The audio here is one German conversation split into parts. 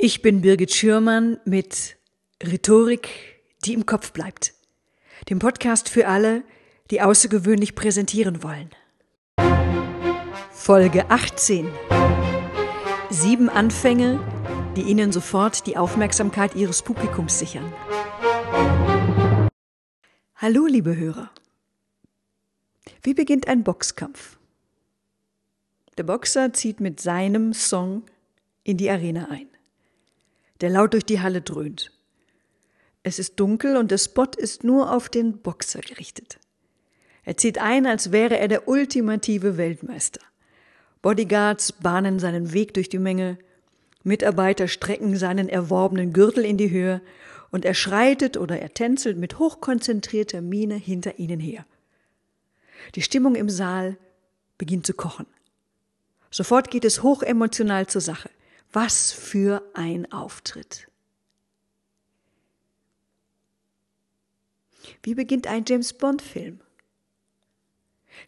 Ich bin Birgit Schürmann mit Rhetorik, die im Kopf bleibt. Dem Podcast für alle, die außergewöhnlich präsentieren wollen. Folge 18. Sieben Anfänge, die Ihnen sofort die Aufmerksamkeit Ihres Publikums sichern. Hallo, liebe Hörer. Wie beginnt ein Boxkampf? Der Boxer zieht mit seinem Song in die Arena ein der laut durch die Halle dröhnt. Es ist dunkel und der Spot ist nur auf den Boxer gerichtet. Er zieht ein, als wäre er der ultimative Weltmeister. Bodyguards bahnen seinen Weg durch die Menge, Mitarbeiter strecken seinen erworbenen Gürtel in die Höhe und er schreitet oder er tänzelt mit hochkonzentrierter Miene hinter ihnen her. Die Stimmung im Saal beginnt zu kochen. Sofort geht es hochemotional zur Sache. Was für ein Auftritt. Wie beginnt ein James Bond-Film?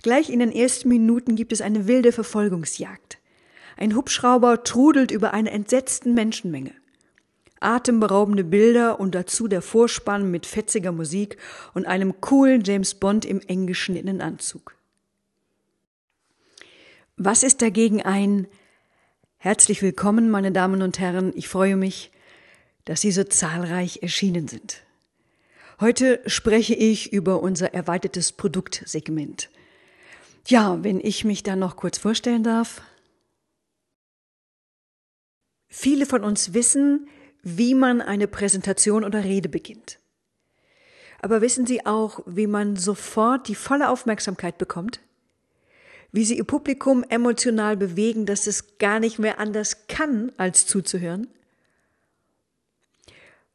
Gleich in den ersten Minuten gibt es eine wilde Verfolgungsjagd. Ein Hubschrauber trudelt über eine entsetzten Menschenmenge. Atemberaubende Bilder und dazu der Vorspann mit fetziger Musik und einem coolen James Bond im eng geschnittenen Anzug. Was ist dagegen ein Herzlich willkommen, meine Damen und Herren. Ich freue mich, dass Sie so zahlreich erschienen sind. Heute spreche ich über unser erweitertes Produktsegment. Ja, wenn ich mich da noch kurz vorstellen darf. Viele von uns wissen, wie man eine Präsentation oder Rede beginnt. Aber wissen Sie auch, wie man sofort die volle Aufmerksamkeit bekommt? Wie sie ihr Publikum emotional bewegen, dass es gar nicht mehr anders kann, als zuzuhören.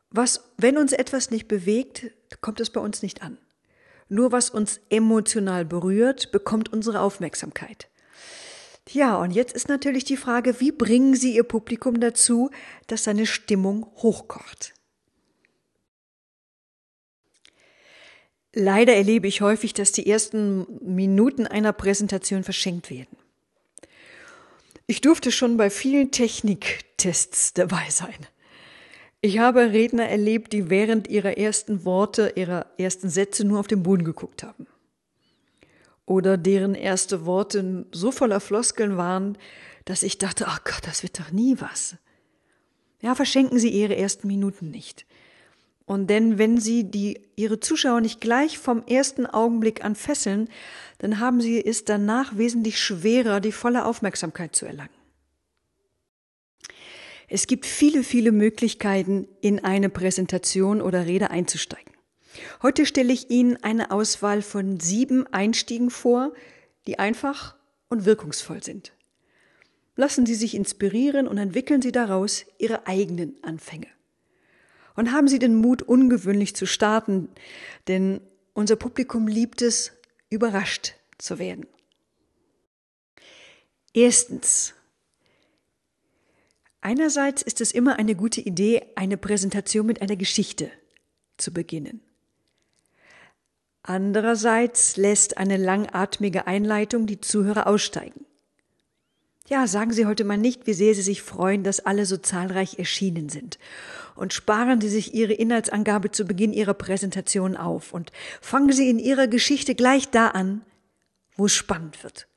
Was, wenn uns etwas nicht bewegt, kommt es bei uns nicht an. Nur was uns emotional berührt, bekommt unsere Aufmerksamkeit. Ja, und jetzt ist natürlich die Frage, wie bringen Sie Ihr Publikum dazu, dass seine Stimmung hochkocht? Leider erlebe ich häufig, dass die ersten Minuten einer Präsentation verschenkt werden. Ich durfte schon bei vielen Techniktests dabei sein. Ich habe Redner erlebt, die während ihrer ersten Worte, ihrer ersten Sätze nur auf den Boden geguckt haben. Oder deren erste Worte so voller Floskeln waren, dass ich dachte, ach oh Gott, das wird doch nie was. Ja, verschenken Sie Ihre ersten Minuten nicht. Und denn wenn Sie die, Ihre Zuschauer nicht gleich vom ersten Augenblick an fesseln, dann haben Sie es danach wesentlich schwerer, die volle Aufmerksamkeit zu erlangen. Es gibt viele, viele Möglichkeiten, in eine Präsentation oder Rede einzusteigen. Heute stelle ich Ihnen eine Auswahl von sieben Einstiegen vor, die einfach und wirkungsvoll sind. Lassen Sie sich inspirieren und entwickeln Sie daraus Ihre eigenen Anfänge. Und haben Sie den Mut, ungewöhnlich zu starten, denn unser Publikum liebt es, überrascht zu werden. Erstens. Einerseits ist es immer eine gute Idee, eine Präsentation mit einer Geschichte zu beginnen. Andererseits lässt eine langatmige Einleitung die Zuhörer aussteigen. Ja, sagen Sie heute mal nicht, wie sehr Sie sich freuen, dass alle so zahlreich erschienen sind. Und sparen Sie sich Ihre Inhaltsangabe zu Beginn Ihrer Präsentation auf und fangen Sie in Ihrer Geschichte gleich da an, wo es spannend wird.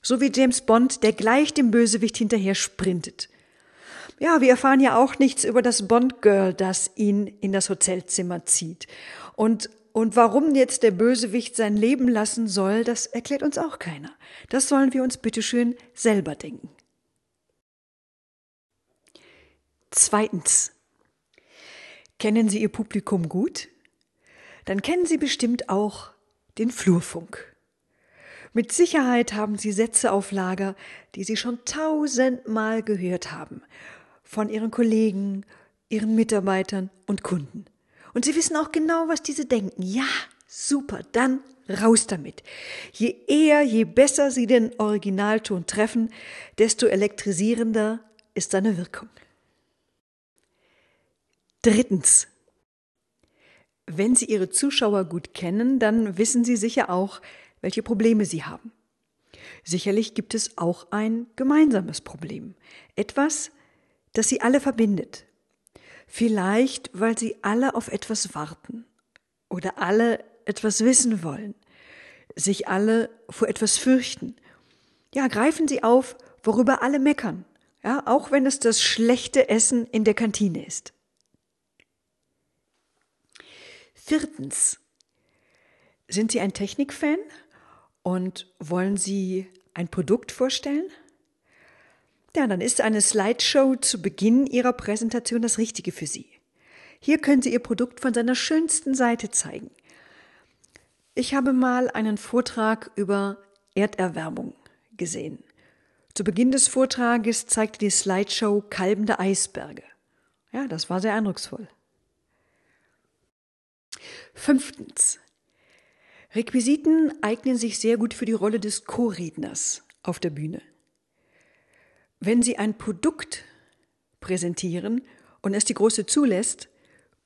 So wie James Bond, der gleich dem Bösewicht hinterher sprintet. Ja, wir erfahren ja auch nichts über das Bond-Girl, das ihn in das Hotelzimmer zieht. Und und warum jetzt der Bösewicht sein Leben lassen soll, das erklärt uns auch keiner. Das sollen wir uns bitteschön selber denken. Zweitens. Kennen Sie Ihr Publikum gut? Dann kennen Sie bestimmt auch den Flurfunk. Mit Sicherheit haben Sie Sätze auf Lager, die Sie schon tausendmal gehört haben. Von Ihren Kollegen, Ihren Mitarbeitern und Kunden. Und sie wissen auch genau, was diese denken. Ja, super, dann raus damit. Je eher, je besser sie den Originalton treffen, desto elektrisierender ist seine Wirkung. Drittens. Wenn Sie Ihre Zuschauer gut kennen, dann wissen Sie sicher auch, welche Probleme sie haben. Sicherlich gibt es auch ein gemeinsames Problem. Etwas, das sie alle verbindet. Vielleicht, weil sie alle auf etwas warten oder alle etwas wissen wollen, sich alle vor etwas fürchten. Ja, greifen sie auf, worüber alle meckern, ja, auch wenn es das schlechte Essen in der Kantine ist. Viertens. Sind Sie ein Technikfan und wollen Sie ein Produkt vorstellen? Ja, dann ist eine Slideshow zu Beginn Ihrer Präsentation das Richtige für Sie. Hier können Sie Ihr Produkt von seiner schönsten Seite zeigen. Ich habe mal einen Vortrag über Erderwärmung gesehen. Zu Beginn des Vortrages zeigte die Slideshow kalbende Eisberge. Ja, das war sehr eindrucksvoll. Fünftens. Requisiten eignen sich sehr gut für die Rolle des Co-Redners auf der Bühne. Wenn Sie ein Produkt präsentieren und es die Große zulässt,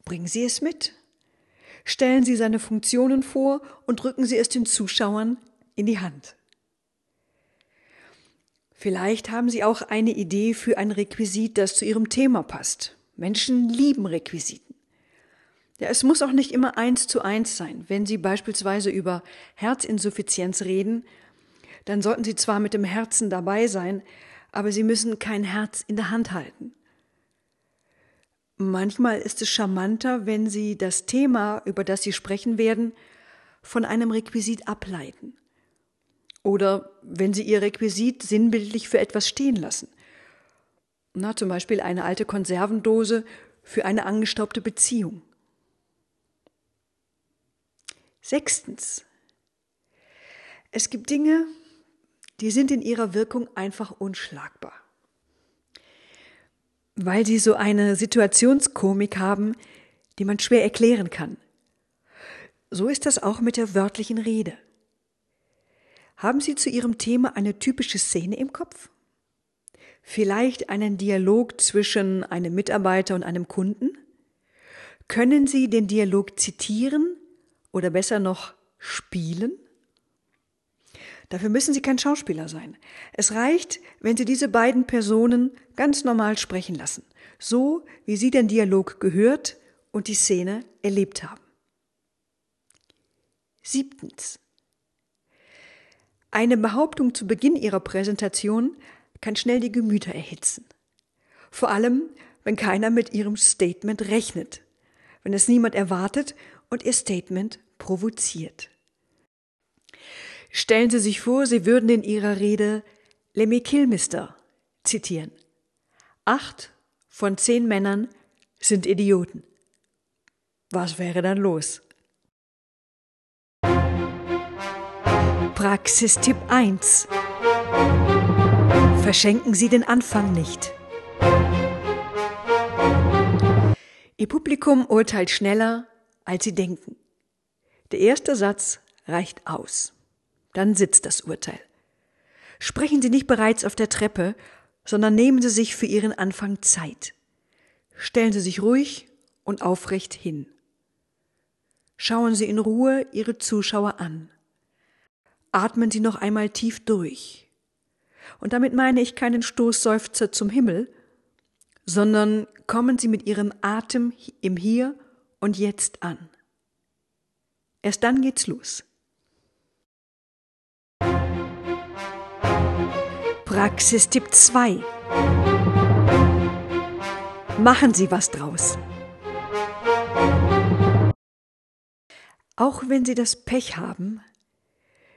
bringen Sie es mit. Stellen Sie seine Funktionen vor und drücken Sie es den Zuschauern in die Hand. Vielleicht haben Sie auch eine Idee für ein Requisit, das zu Ihrem Thema passt. Menschen lieben Requisiten. Ja, es muss auch nicht immer eins zu eins sein. Wenn Sie beispielsweise über Herzinsuffizienz reden, dann sollten Sie zwar mit dem Herzen dabei sein, aber Sie müssen kein Herz in der Hand halten. Manchmal ist es charmanter, wenn Sie das Thema, über das Sie sprechen werden, von einem Requisit ableiten. Oder wenn Sie Ihr Requisit sinnbildlich für etwas stehen lassen. Na, zum Beispiel eine alte Konservendose für eine angestaubte Beziehung. Sechstens. Es gibt Dinge, die sind in ihrer Wirkung einfach unschlagbar. Weil sie so eine Situationskomik haben, die man schwer erklären kann. So ist das auch mit der wörtlichen Rede. Haben Sie zu Ihrem Thema eine typische Szene im Kopf? Vielleicht einen Dialog zwischen einem Mitarbeiter und einem Kunden? Können Sie den Dialog zitieren oder besser noch spielen? Dafür müssen Sie kein Schauspieler sein. Es reicht, wenn Sie diese beiden Personen ganz normal sprechen lassen, so wie Sie den Dialog gehört und die Szene erlebt haben. Siebtens. Eine Behauptung zu Beginn Ihrer Präsentation kann schnell die Gemüter erhitzen. Vor allem, wenn keiner mit Ihrem Statement rechnet, wenn es niemand erwartet und ihr Statement provoziert. Stellen Sie sich vor, Sie würden in Ihrer Rede Lemmy Kilmister zitieren. Acht von zehn Männern sind Idioten. Was wäre dann los? Praxistipp 1. Verschenken Sie den Anfang nicht. Ihr Publikum urteilt schneller, als sie denken. Der erste Satz reicht aus. Dann sitzt das Urteil. Sprechen Sie nicht bereits auf der Treppe, sondern nehmen Sie sich für Ihren Anfang Zeit. Stellen Sie sich ruhig und aufrecht hin. Schauen Sie in Ruhe Ihre Zuschauer an. Atmen Sie noch einmal tief durch. Und damit meine ich keinen Stoßseufzer zum Himmel, sondern kommen Sie mit Ihrem Atem im Hier und Jetzt an. Erst dann geht's los. Praxistipp 2. Machen Sie was draus. Auch wenn Sie das Pech haben,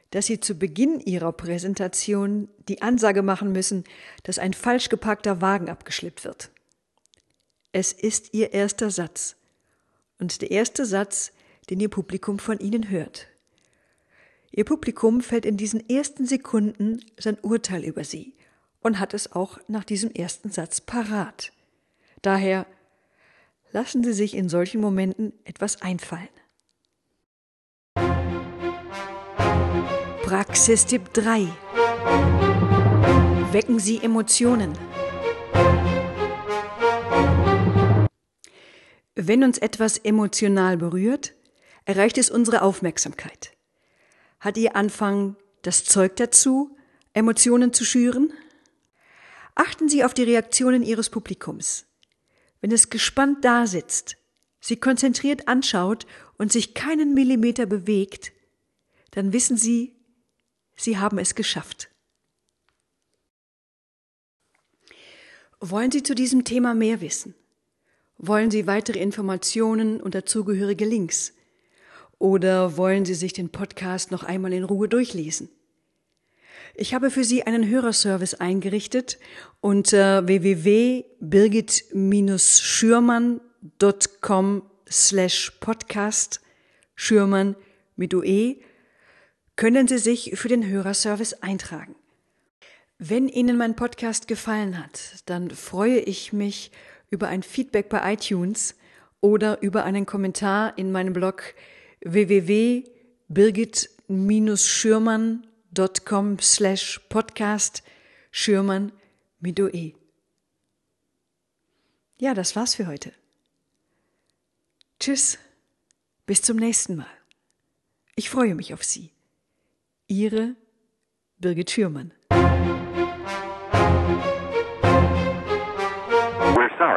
dass Sie zu Beginn Ihrer Präsentation die Ansage machen müssen, dass ein falsch geparkter Wagen abgeschleppt wird. Es ist Ihr erster Satz. Und der erste Satz, den Ihr Publikum von Ihnen hört. Ihr Publikum fällt in diesen ersten Sekunden sein Urteil über Sie und hat es auch nach diesem ersten Satz parat. Daher lassen Sie sich in solchen Momenten etwas einfallen. Praxistipp 3. Wecken Sie Emotionen. Wenn uns etwas emotional berührt, erreicht es unsere Aufmerksamkeit. Hat Ihr Anfang das Zeug dazu, Emotionen zu schüren? Achten Sie auf die Reaktionen Ihres Publikums. Wenn es gespannt dasitzt, Sie konzentriert anschaut und sich keinen Millimeter bewegt, dann wissen Sie, Sie haben es geschafft. Wollen Sie zu diesem Thema mehr wissen? Wollen Sie weitere Informationen und dazugehörige Links? Oder wollen Sie sich den Podcast noch einmal in Ruhe durchlesen? Ich habe für Sie einen Hörerservice eingerichtet unter www.birgit-schürmann.com slash podcast Schürmann mit UE können Sie sich für den Hörerservice eintragen. Wenn Ihnen mein Podcast gefallen hat, dann freue ich mich über ein Feedback bei iTunes oder über einen Kommentar in meinem Blog www.birgit-schürmann.com slash podcast Schürmann mit OE. Ja, das war's für heute. Tschüss, bis zum nächsten Mal. Ich freue mich auf Sie. Ihre Birgit Schürmann.